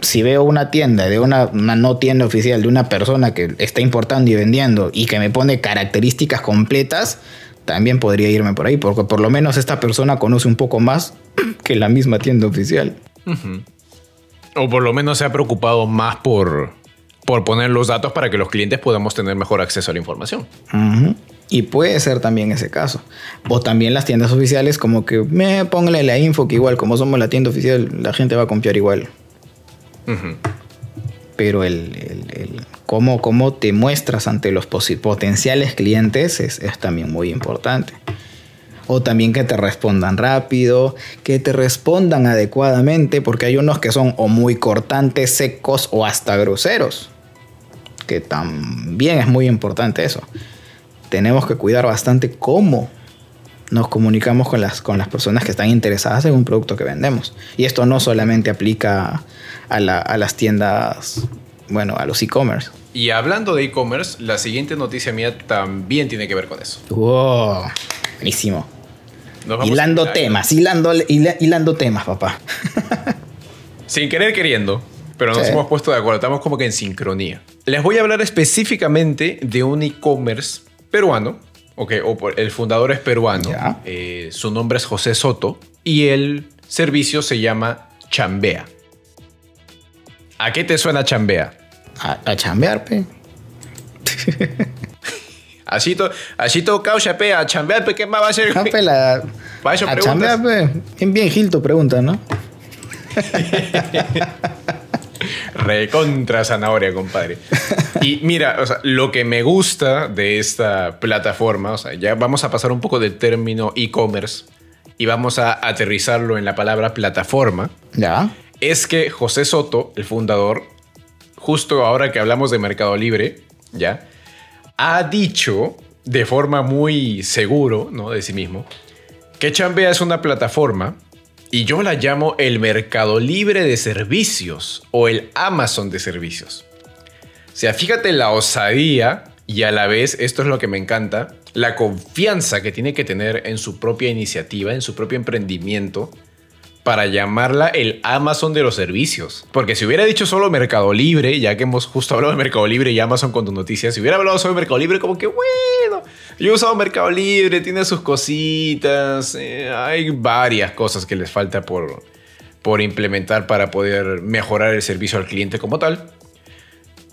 Si veo una tienda de una, una no tienda oficial de una persona que está importando y vendiendo y que me pone características completas, también podría irme por ahí, porque por lo menos esta persona conoce un poco más [CLEARS THROAT] que la misma tienda oficial. O por lo menos se ha preocupado más por, por poner los datos para que los clientes podamos tener mejor acceso a la información. Ujú. Y puede ser también ese caso. O también las tiendas oficiales, como que me póngale la info, que igual, como somos la tienda oficial, la gente va a confiar igual. Pero el, el- el cómo, cómo te muestras ante los potenciales clientes es, es también muy importante. O también que te respondan rápido, que te respondan adecuadamente, porque hay unos que son o muy cortantes, secos o hasta groseros. Que también es muy importante eso. Tenemos que cuidar bastante cómo nos comunicamos con las, con las personas que están interesadas en un producto que vendemos. Y esto no solamente aplica a, la- a las tiendas, bueno, a los e-commerce. Y hablando de e-commerce, la siguiente noticia mía también tiene que ver con eso. ¡Wow! Buenísimo. Hilando temas, hilando, hila- hilando temas, papá. [LAUGHS] Sin querer queriendo, pero nos Sí. hemos puesto de acuerdo, estamos como que en sincronía. Les voy a hablar específicamente de un e-commerce peruano, ok, o por- el fundador es peruano, eh, su nombre es José Soto y el servicio se llama Chambea. ¿A qué te suena Chambea? A, a chambear, pe. [LAUGHS] Así to, así to causa pe, a chambear, pe, ¿qué más va a hacer? No, pe, la- Para eso a chambear, pe. Bien, bien Gil tu pregunta, ¿no? [LAUGHS] Recontra zanahoria, compadre. Y mira, o sea, lo que me gusta de esta plataforma, o sea, ya vamos a pasar un poco del término e-commerce y vamos a aterrizarlo en la palabra plataforma, Ya. es que José Soto, el fundador, justo ahora que hablamos de Mercado Libre, ya, ha dicho de forma muy seguro, ¿no? De sí mismo, que Chambea es una plataforma y yo la llamo el Mercado Libre de servicios o el Amazon de servicios. O sea, fíjate la osadía y a la vez, esto es lo que me encanta, la confianza que tiene que tener en su propia iniciativa, en su propio emprendimiento, para llamarla el Amazon de los servicios. Porque si hubiera dicho solo Mercado Libre, ya que hemos justo hablado de Mercado Libre y Amazon con tu noticia, si hubiera hablado solo de Mercado Libre, como que bueno, yo he usado Mercado Libre, tiene sus cositas, eh, hay varias cosas que les falta por, por implementar para poder mejorar el servicio al cliente como tal.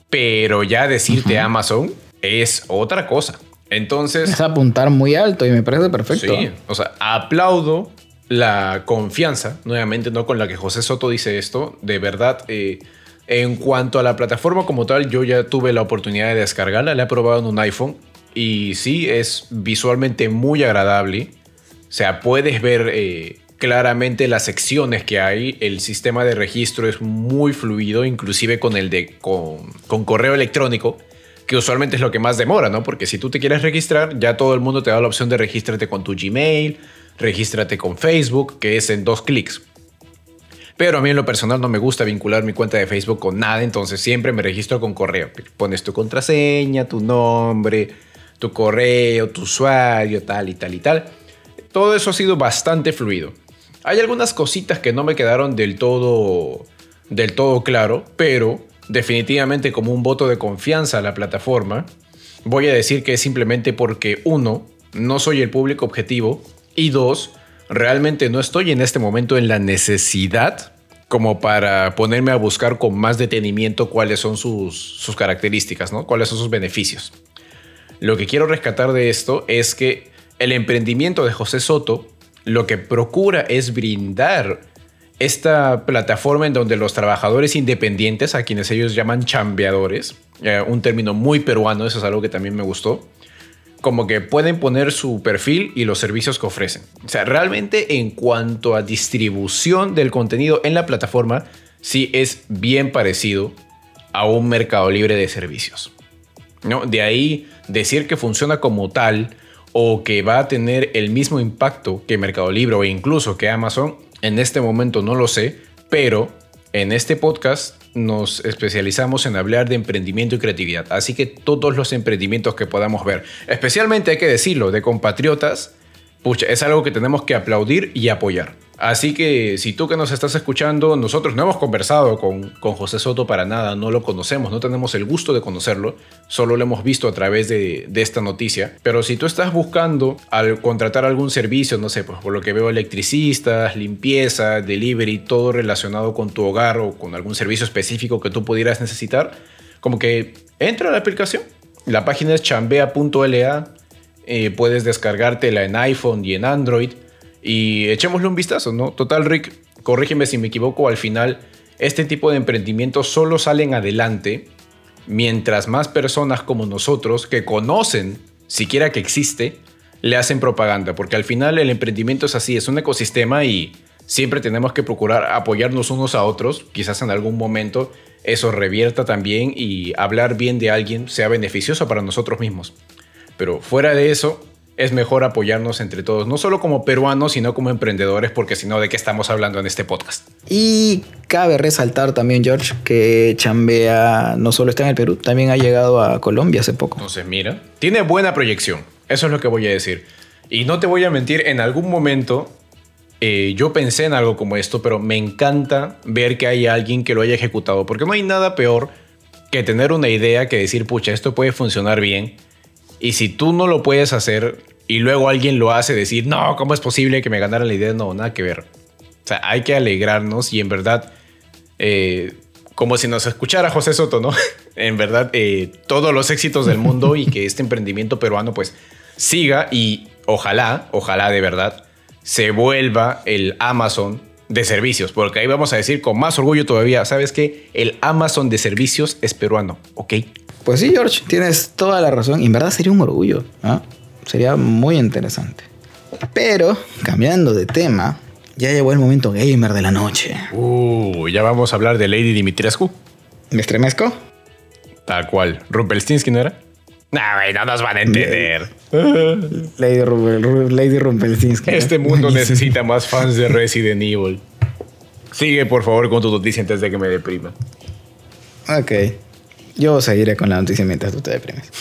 Pero ya decirte Amazon es otra cosa. Entonces... Es apuntar muy alto y me parece perfecto. Sí, o sea, aplaudo la confianza, nuevamente, ¿no? Con la que José Soto dice esto. De verdad, eh, en cuanto a la plataforma como tal, yo ya tuve la oportunidad de descargarla, la he probado en un iPhone y sí, es visualmente muy agradable. O sea, puedes ver eh, claramente las secciones que hay. El sistema de registro es muy fluido, inclusive con el de con, con correo electrónico que usualmente es lo que más demora, ¿no? Porque si tú te quieres registrar, ya todo el mundo te da la opción de regístrate con tu Gmail, regístrate con Facebook, que es en dos clics. Pero a mí en lo personal no me gusta vincular mi cuenta de Facebook con nada, entonces siempre me registro con correo. Pones tu contraseña, tu nombre, tu correo, tu usuario, tal y tal y tal. Todo eso ha sido bastante fluido. Hay algunas cositas que no me quedaron del todo, del todo claro, pero definitivamente como un voto de confianza a la plataforma, voy a decir que es simplemente porque uno, no soy el público objetivo y dos, realmente no estoy en este momento en la necesidad como para ponerme a buscar con más detenimiento cuáles son sus, sus características, ¿no? cuáles son sus beneficios. Lo que quiero rescatar de esto es que el emprendimiento de José Soto lo que procura es brindar esta plataforma en donde los trabajadores independientes, a quienes ellos llaman chambeadores, eh, un término muy peruano, eso es algo que también me gustó, como que pueden poner su perfil y los servicios que ofrecen. O sea, realmente en cuanto a distribución del contenido en la plataforma, sí es bien parecido a un mercado libre de servicios. ¿no? De ahí decir que funciona como tal o que va a tener el mismo impacto que Mercado Libre o incluso que Amazon, en este momento no lo sé, pero en este podcast nos especializamos en hablar de emprendimiento y creatividad, así que todos los emprendimientos que podamos ver, especialmente hay que decirlo, de compatriotas, es algo que tenemos que aplaudir y apoyar. Así que si tú que nos estás escuchando, nosotros no hemos conversado con, con, José Soto para nada, no lo conocemos, no tenemos el gusto de conocerlo, solo lo hemos visto a través de, esta noticia. Pero si tú estás buscando al contratar algún servicio, no sé, pues por lo que veo electricistas, limpieza, delivery, todo relacionado con tu hogar o con algún servicio específico que tú pudieras necesitar, como que entra a la aplicación. La página es chambea.la, eh, puedes descargártela en iPhone y en Android y echémosle un vistazo, ¿no? Total, Rick, corrígeme si me equivoco, al final este tipo de emprendimientos solo salen adelante mientras más personas como nosotros que conocen siquiera que existe, le hacen propaganda, porque al final el emprendimiento es así, es un ecosistema y siempre tenemos que procurar apoyarnos unos a otros, quizás en algún momento eso revierta también y hablar bien de alguien sea beneficioso para nosotros mismos. Pero fuera de eso, es mejor apoyarnos entre todos, no solo como peruanos, sino como emprendedores, porque si no, ¿de qué estamos hablando en este podcast? Y cabe resaltar también, George, que Chambea no solo está en el Perú, también ha llegado a Colombia hace poco. Entonces, mira, tiene buena proyección, eso es lo que voy a decir. Y no te voy a mentir, en algún momento eh, yo pensé en algo como esto, pero me encanta ver que hay alguien que lo haya ejecutado, porque no hay nada peor que tener una idea que decir, pucha, esto puede funcionar bien y si tú no lo puedes hacer y luego alguien lo hace, decir, no, ¿cómo es posible que me ganara la idea? No, nada que ver. O sea, hay que alegrarnos y en verdad, eh, como si nos escuchara José Soto, ¿no? [LAUGHS] en verdad, eh, todos los éxitos del mundo y que este emprendimiento peruano pues siga y ojalá, ojalá de verdad, se vuelva el Amazon de servicios, porque ahí vamos a decir con más orgullo todavía, ¿sabes qué? El Amazon de servicios es peruano, ¿ok? Pues sí, George, tienes toda la razón. Y en verdad sería un orgullo. Sería muy interesante. Pero, cambiando de tema, ya llegó el momento gamer de la noche. Uh, ya vamos a hablar de Lady Dimitrescu. ¿Me estremezco? Tal cual. ¿Rumpelstiltskin no era? No, no nos van a entender. [LAUGHS] Lady, Lady Rumpelstiltskin. Este mundo [LAUGHS] necesita más fans de Resident Evil. Sigue, por favor, con tu noticia antes de que me deprima. Ok. Yo seguiré con la noticia mientras tú te deprimes.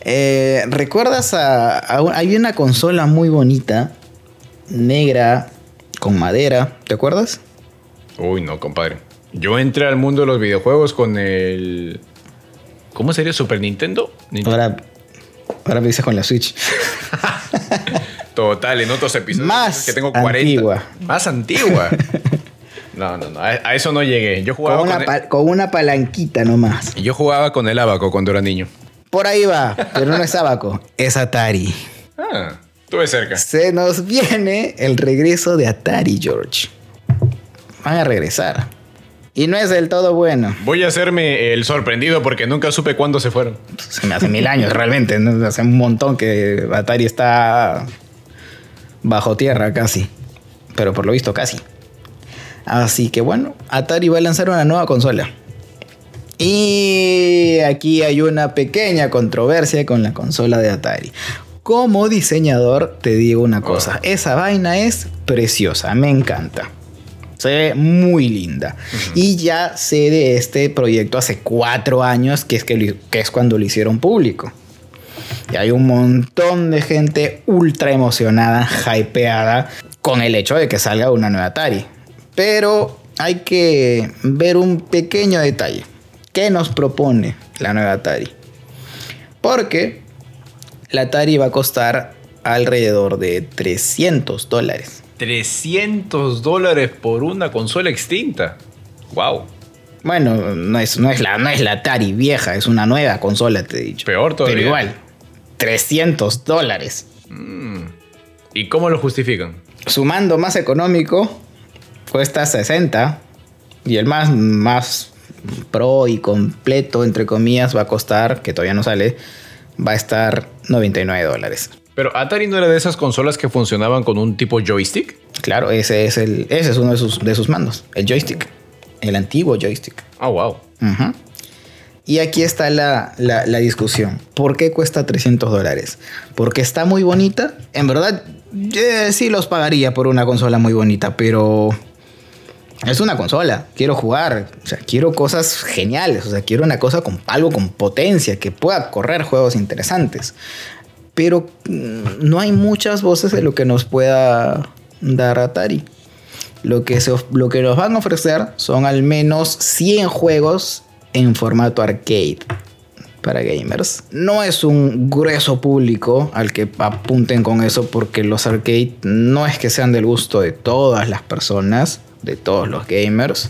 Eh, ¿Recuerdas a, Hay una consola muy bonita, negra, con madera. ¿Te acuerdas? Uy, no, compadre. Yo entré al mundo de los videojuegos con el. ¿Cómo sería? ¿Super Nintendo? Ahora, ahora me dices con la Switch. [LAUGHS] Total, en otros episodios. Más que tengo 40. Antigua. Más antigua. [LAUGHS] No, no, no. A, eso no llegué. Yo jugaba con una, con, una palanquita nomás. Yo jugaba con el abaco cuando era niño. Por ahí va, pero no es abaco, es Atari. Ah, estuve cerca. Se nos viene el regreso de Atari, George. Van a regresar. Y no es del todo bueno. Voy a hacerme el sorprendido porque nunca supe cuándo se fueron. Se me hace mil años realmente. Hace un montón que Atari está bajo tierra casi. Pero por lo visto casi. Así que bueno, Atari va a lanzar una nueva consola. Y aquí hay una pequeña controversia con la consola de Atari. Como diseñador te digo una cosa, esa vaina es preciosa, me encanta. Se ve muy linda. Y ya sé de este proyecto hace cuatro años, que es, que, que es cuando lo hicieron público. Y hay un montón de gente ultra emocionada, hypeada, con el hecho de que salga una nueva Atari. Pero hay que ver un pequeño detalle. ¿qué nos propone la nueva Atari? Porque la Atari va a costar alrededor de 300 dólares. 300 dólares por una consola extinta. Wow. Bueno, no es, no, es la, no es la Atari vieja, es una nueva consola, te he dicho. Peor todavía. Pero igual, 300 dólares. Mm. ¿Y cómo lo justifican? Sumando más económico, cuesta 60. Y el más, más pro y completo, entre comillas, va a costar, que todavía no sale, va a estar 99 dólares. Pero Atari no era de esas consolas que funcionaban con un tipo joystick. Claro, ese es, el, ese es uno de sus, de sus mandos, el joystick, el antiguo joystick. Oh, wow. Ujú. Y aquí está la, la- la discusión. ¿Por qué cuesta 300 dólares? ¿Porque está muy bonita? En verdad, eh, sí los pagaría por una consola muy bonita, pero es una consola. Quiero jugar. O sea, quiero cosas geniales. O sea, quiero una cosa con algo con potencia, que pueda correr juegos interesantes. Pero mm, no hay muchas voces de lo que nos pueda dar Atari. Lo que, se lo que nos van a ofrecer son al menos 100 juegos en formato arcade para gamers. No es un grueso público al que apunten con eso porque los arcade no es que sean del gusto de todas las personas, de todos los gamers.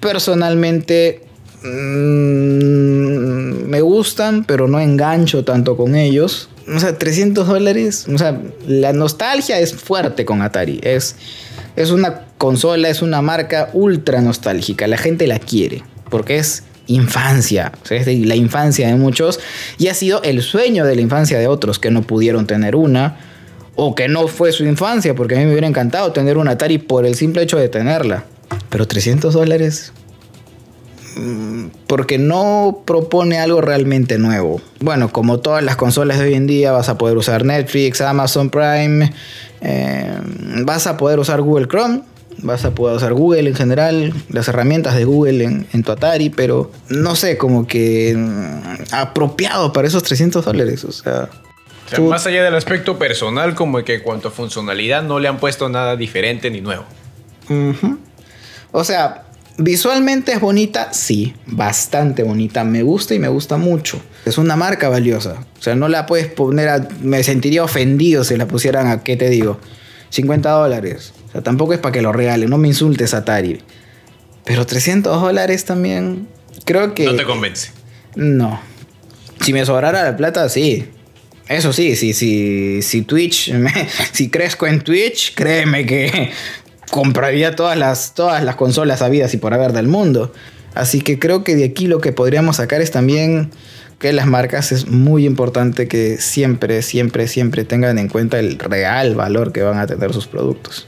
Personalmente mm, me gustan, pero no engancho tanto con ellos. O sea, 300 dólares. O sea, la nostalgia es fuerte con Atari. Es, es una consola, es una marca ultra nostálgica. La gente la quiere porque es infancia. O sea, es la infancia de muchos y ha sido el sueño de la infancia de otros que no pudieron tener una. O que no fue su infancia, porque a mí me hubiera encantado tener una Atari por el simple hecho de tenerla. Pero 300 dólares mm, porque no propone algo realmente nuevo. Bueno, como todas las consolas de hoy en día, vas a poder usar Netflix, Amazon Prime, eh, vas a poder usar Google Chrome, vas a poder usar Google en general, las herramientas de Google en, en tu Atari, pero no sé, como que mm, apropiado para esos 300 dólares. O sea, O sea, Tú- más allá del aspecto personal, como que en cuanto a funcionalidad no le han puesto nada diferente ni nuevo. O sea, visualmente es bonita, sí, bastante bonita. Me gusta y me gusta mucho. Es una marca valiosa. O sea, no la puedes poner a. Me sentiría ofendido si la pusieran a, ¿qué te digo? 50 dólares. O sea, tampoco es para que lo regalen. No me insultes, Atari. Pero 300 dólares también. Creo que. No te convence. No. Si me sobrara la plata, sí. Eso sí, si, si, Twitch, [LAUGHS] si crezco en Twitch, créeme que [LAUGHS] compraría todas las, todas las consolas habidas y por haber del mundo. Así que creo que de aquí lo que podríamos sacar es también que las marcas es muy importante que siempre, siempre, siempre tengan en cuenta el real valor que van a tener sus productos.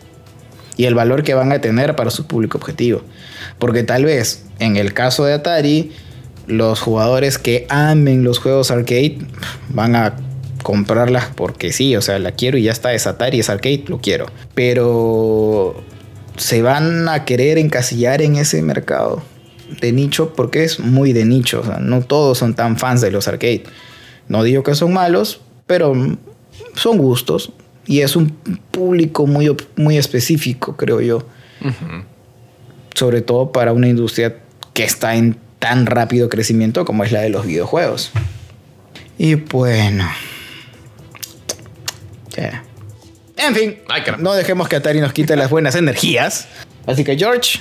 Y el valor que van a tener para su público objetivo. Porque tal vez en el caso de Atari, los jugadores que amen los juegos arcade van a comprarlas porque sí, o sea, la quiero y ya está, es Atari, es arcade, lo quiero. Pero se van a querer encasillar en ese mercado de nicho porque es muy de nicho, o sea, no todos son tan fans de los arcade. No digo que son malos, pero son gustos y es un público muy, muy específico, creo yo sobre todo para una industria que está en tan rápido crecimiento como es la de los videojuegos. Y bueno. En fin, Ay, no dejemos que Atari nos quite las buenas energías. Así que George,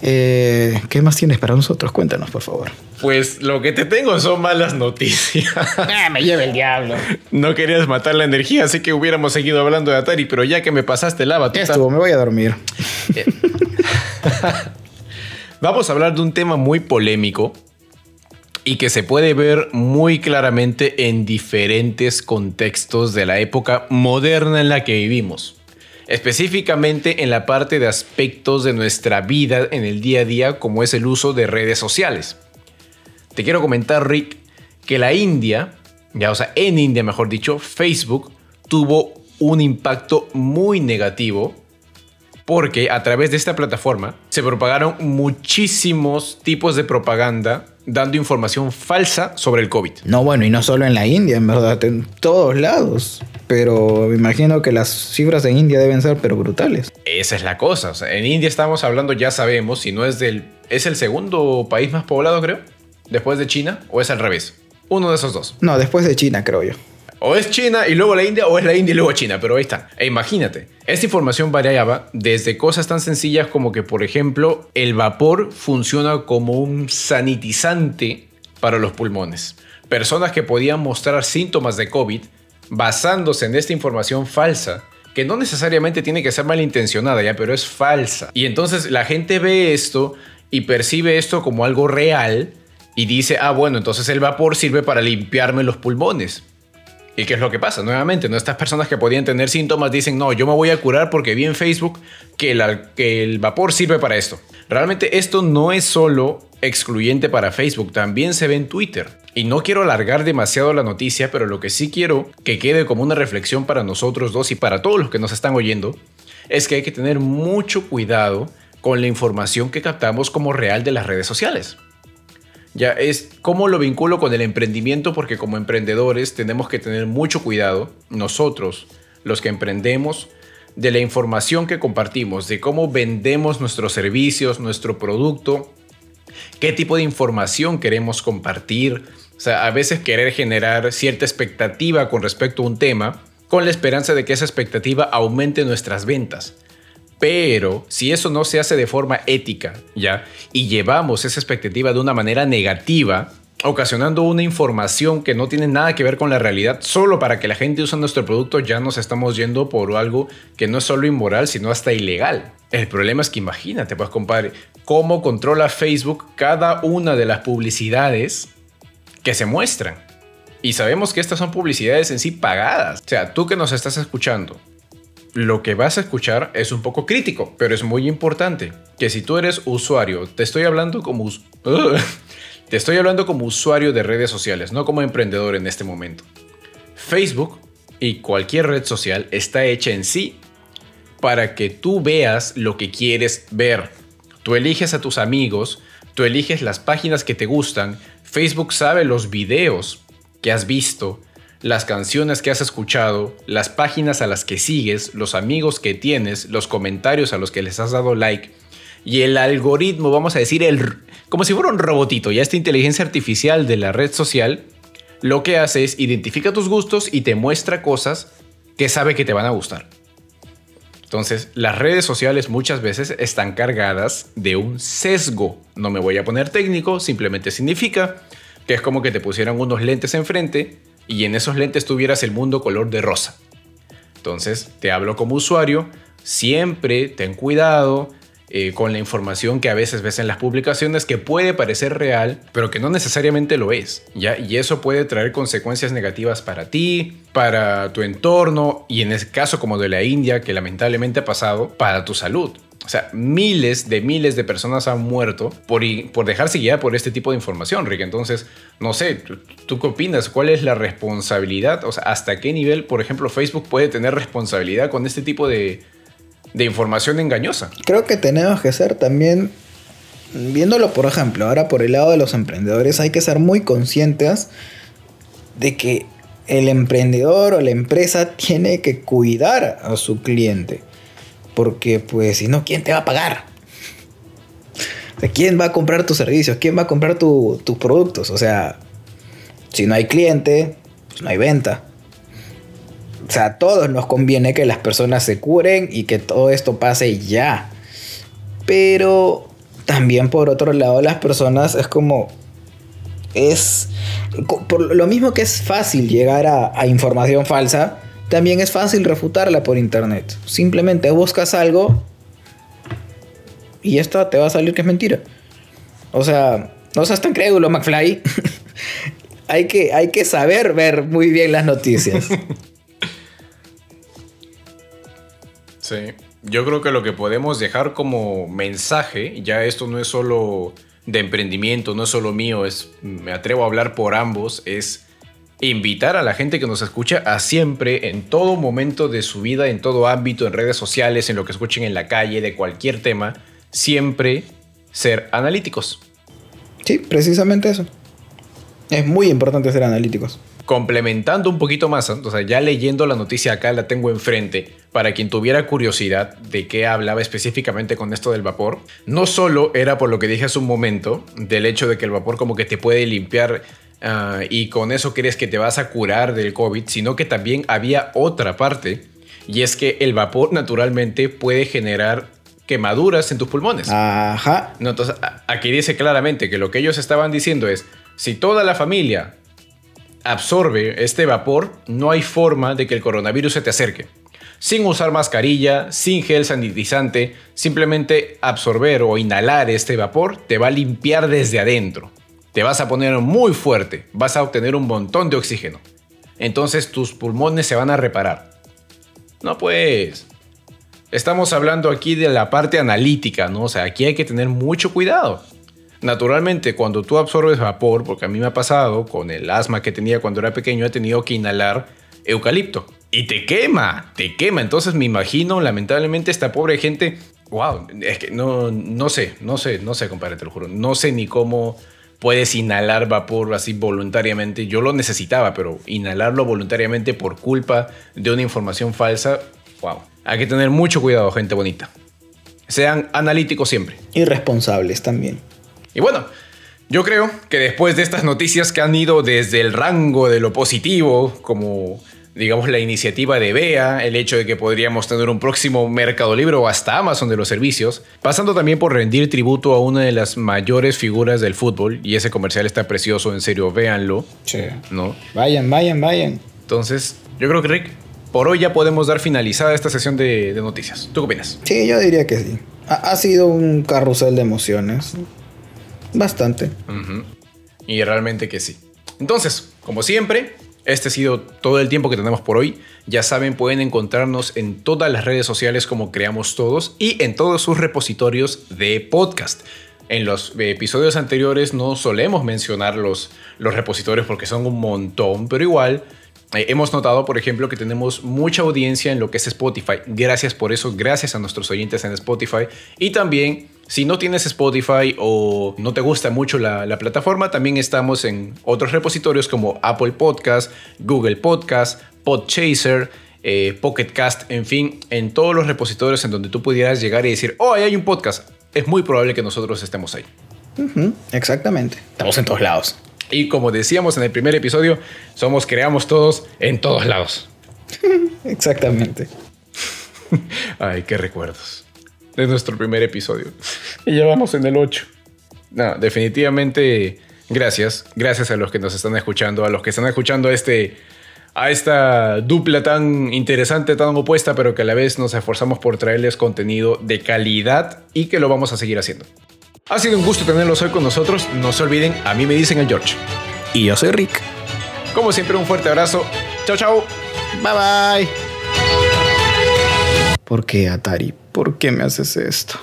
eh, ¿qué más tienes para nosotros? Cuéntanos, por favor. Pues lo que te tengo son malas noticias. [LAUGHS] Ah, me lleve el diablo. no querías matar la energía, así que hubiéramos seguido hablando de Atari, pero ya que me pasaste la Ya batuta, estuvo, me voy a dormir. [LAUGHS] vamos a hablar de un tema muy polémico y que se puede ver muy claramente en diferentes contextos de la época moderna en la que vivimos. Específicamente en la parte de aspectos de nuestra vida en el día a día como es el uso de redes sociales. Te quiero comentar, Rick, que la India, ya o sea, en India mejor dicho, Facebook tuvo un impacto muy negativo porque a través de esta plataforma se propagaron muchísimos tipos de propaganda dando información falsa sobre el COVID. No, bueno, y no solo en la India, en verdad, en todos lados. Pero me imagino que las cifras en India deben ser pero brutales. Esa es la cosa. O sea, en India estamos hablando, ya sabemos, si no es del es el segundo país más poblado, creo, después de China, o es al revés. Uno de esos dos. No, después de China, creo yo. O es China y luego la India, o es la India y luego China, pero ahí está. E imagínate, esta información variaba desde cosas tan sencillas como que, por ejemplo, el vapor funciona como un sanitizante para los pulmones. Personas que podían mostrar síntomas de COVID basándose en esta información falsa que no necesariamente tiene que ser malintencionada ya, pero es falsa. Y entonces la gente ve esto y percibe esto como algo real y dice, ah, bueno, entonces el vapor sirve para limpiarme los pulmones. ¿Y qué es lo que pasa? Nuevamente, ¿no? estas personas que podían tener síntomas dicen, no, yo me voy a curar porque vi en Facebook que que el vapor sirve para esto. Realmente esto no es solo excluyente para Facebook, también se ve en Twitter. Y no quiero alargar demasiado la noticia, pero lo que sí quiero que quede como una reflexión para nosotros dos y para todos los que nos están oyendo, es que hay que tener mucho cuidado con la información que captamos como real de las redes sociales. Ya es cómo lo vinculo con el emprendimiento porque como emprendedores tenemos que tener mucho cuidado, nosotros, los que emprendemos, de la información que compartimos, de cómo vendemos nuestros servicios, nuestro producto, qué tipo de información queremos compartir. O sea, a veces querer generar cierta expectativa con respecto a un tema con la esperanza de que esa expectativa aumente nuestras ventas. Pero si eso no se hace de forma ética, ¿ya? Y llevamos esa expectativa de una manera negativa, ocasionando una información que no tiene nada que ver con la realidad, solo para que la gente use nuestro producto, ya nos estamos yendo por algo que no es solo inmoral, sino hasta ilegal. El problema es que imagínate, pues compadre, cómo controla Facebook cada una de las publicidades que se muestran. Y sabemos que estas son publicidades en sí pagadas. O sea, tú que nos estás escuchando, lo que vas a escuchar es un poco crítico, pero es muy importante que si tú eres usuario, te estoy hablando como [LAUGHS] te estoy hablando como usuario de redes sociales, no como emprendedor en este momento. Facebook y cualquier red social está hecha en sí para que tú veas lo que quieres ver. Tú eliges a tus amigos, tú eliges las páginas que te gustan, Facebook sabe los videos que has visto, las canciones que has escuchado, las páginas a las que sigues, los amigos que tienes, los comentarios a los que les has dado like y el algoritmo, vamos a decir, el, como si fuera un robotito, ya esta inteligencia artificial de la red social, lo que hace es identifica tus gustos y te muestra cosas que sabe que te van a gustar. Entonces, las redes sociales muchas veces están cargadas de un sesgo. No me voy a poner técnico, simplemente significa que es como que te pusieran unos lentes enfrente y en esos lentes tuvieras el mundo color de rosa. Entonces, te hablo como usuario, siempre ten cuidado eh, con la información que a veces ves en las publicaciones que puede parecer real, pero que no necesariamente lo es, ¿ya? Y eso puede traer consecuencias negativas para ti, para tu entorno y en el caso como de la India, que lamentablemente ha pasado, para tu salud. O sea, miles de miles de personas han muerto por, por dejarse guiar por este tipo de información, Rick. Entonces, no sé, ¿tú, qué opinas? ¿Cuál es la responsabilidad? O sea, ¿hasta qué nivel, por ejemplo, Facebook puede tener responsabilidad con este tipo de, de información engañosa? Creo que tenemos que ser también, viéndolo por ejemplo, ahora por el lado de los emprendedores, hay que ser muy conscientes de que el emprendedor o la empresa tiene que cuidar a su cliente porque pues si no, ¿quién te va a pagar? ¿quién va a comprar tus servicios? ¿Quién va a comprar tus productos? O sea, si no hay cliente, pues no hay venta. O sea, a todos nos conviene que las personas se curen y que todo esto pase ya. Pero también por otro lado las personas es como... Es... Por lo mismo que es fácil llegar a información falsa, también es fácil refutarla por internet. Simplemente buscas algo y esto te va a salir que es mentira. O sea, no seas tan crédulo, McFly. [LAUGHS] hay, que, hay que saber ver muy bien las noticias. [LAUGHS] sí, yo creo que lo que podemos dejar como mensaje, ya esto no es solo de emprendimiento, no es solo mío, es, me atrevo a hablar por ambos, es invitar a la gente que nos escucha a siempre, en todo momento de su vida, en todo ámbito, en redes sociales, en lo que escuchen en la calle, de cualquier tema, siempre ser analíticos. Sí, precisamente eso. Es muy importante ser analíticos. Complementando un poquito más, o sea, ya leyendo la noticia acá la tengo enfrente, para quien tuviera curiosidad de qué hablaba específicamente con esto del vapor, no solo era por lo que dije hace un momento, del hecho de que el vapor como que te puede limpiar ah, y con eso crees que te vas a curar del COVID, sino que también había otra parte, y es que el vapor naturalmente puede generar quemaduras en tus pulmones. Ajá. No, entonces, aquí dice claramente que lo que ellos estaban diciendo es, si toda la familia absorbe este vapor, no hay forma de que el coronavirus se te acerque sin usar mascarilla, sin gel sanitizante, simplemente absorber o inhalar este vapor te va a limpiar desde adentro. Te vas a poner muy fuerte, vas a obtener un montón de oxígeno. Entonces tus pulmones se van a reparar. No pues... Estamos hablando aquí de la parte analítica, ¿no? O sea, aquí hay que tener mucho cuidado. Naturalmente, cuando tú absorbes vapor, porque a mí me ha pasado con el asma que tenía cuando era pequeño, he tenido que inhalar eucalipto. Y te quema, te quema. Entonces me imagino, lamentablemente, esta pobre gente. Wow, es que no, no sé, no sé, no sé, compadre, te lo juro. No sé ni cómo puedes inhalar vapor así voluntariamente. Yo lo necesitaba, pero inhalarlo voluntariamente por culpa de una información falsa, wow. Hay que tener mucho cuidado, gente bonita. Sean analíticos siempre. Y responsables también. Y bueno, yo creo que después de estas noticias que han ido desde el rango de lo positivo, como digamos, la iniciativa de BEA, el hecho de que podríamos tener un próximo Mercado Libre o hasta Amazon de los servicios, pasando también por rendir tributo a una de las mayores figuras del fútbol, y ese comercial está precioso, en serio, véanlo. Sí. ¿no? Vayan, vayan, vayan. Entonces, yo creo que Rick, por hoy ya podemos dar finalizada esta sesión de, noticias. ¿Tú qué opinas? Sí, yo diría que sí. Ha, sido un carrusel de emociones. Bastante. Y realmente que sí. Entonces, como siempre, este ha sido todo el tiempo que tenemos por hoy. Ya saben, pueden encontrarnos en todas las redes sociales como Creamos Todos y en todos sus repositorios de podcast. En los episodios anteriores no solemos mencionar los, los repositorios porque son un montón, pero igual eh, hemos notado, por ejemplo, que tenemos mucha audiencia en lo que es Spotify. Gracias por eso, gracias a nuestros oyentes en Spotify. Y también si no tienes Spotify o no te gusta mucho la, plataforma, también estamos en otros repositorios como Apple Podcast, Google Podcast, Podchaser, eh, Pocket Cast, en fin, en todos los repositorios en donde tú pudieras llegar y decir, oh, ahí hay un podcast. Es muy probable que nosotros estemos ahí. exactamente. Estamos en todos lados. Y como decíamos en el primer episodio, somos creamos todos en todos lados. [LAUGHS] Exactamente. [LAUGHS] Ay, qué recuerdos de nuestro primer episodio. Y ya vamos en el 8. No, definitivamente gracias. Gracias a los que nos están escuchando, a los que están escuchando este, a esta dupla tan interesante, tan opuesta, pero que a la vez nos esforzamos por traerles contenido de calidad y que lo vamos a seguir haciendo. Ha sido un gusto tenerlos hoy con nosotros. No se olviden, a mí me dicen el George. Y yo soy Rick. Como siempre, un fuerte abrazo. Chao, chao. Bye, bye. ¿Por qué, Atari? ¿Por qué me haces esto?